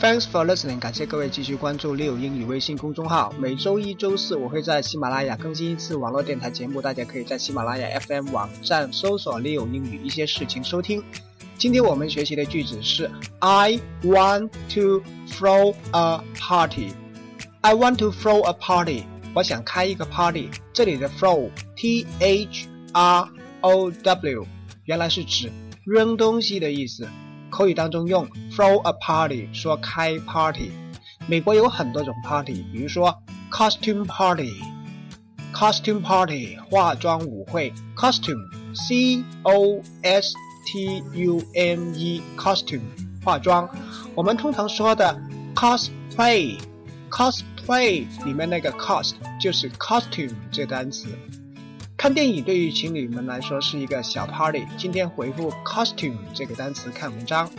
Thanks for listening，感谢各位继续关注六英语微信公众号。每周一、周四我会在喜马拉雅更新一次网络电台节目，大家可以在喜马拉雅 FM 网站搜索“六英语”一些事情收听。今天我们学习的句子是 I want to throw a party. I want to throw a party. 我想开一个 party。这里的 throw T H R O W 原来是指扔东西的意思。口语当中用 throw a party 说开 party。美国有很多种 party，比如说 costume party，costume party 化妆舞会，costume C O S T U M E costume 化妆。我们通常说的 cosplay，cosplay 里面那个 cost 就是 costume 这单词。看电影对于情侣们来说是一个小 party。今天回复 costume 这个单词看文章。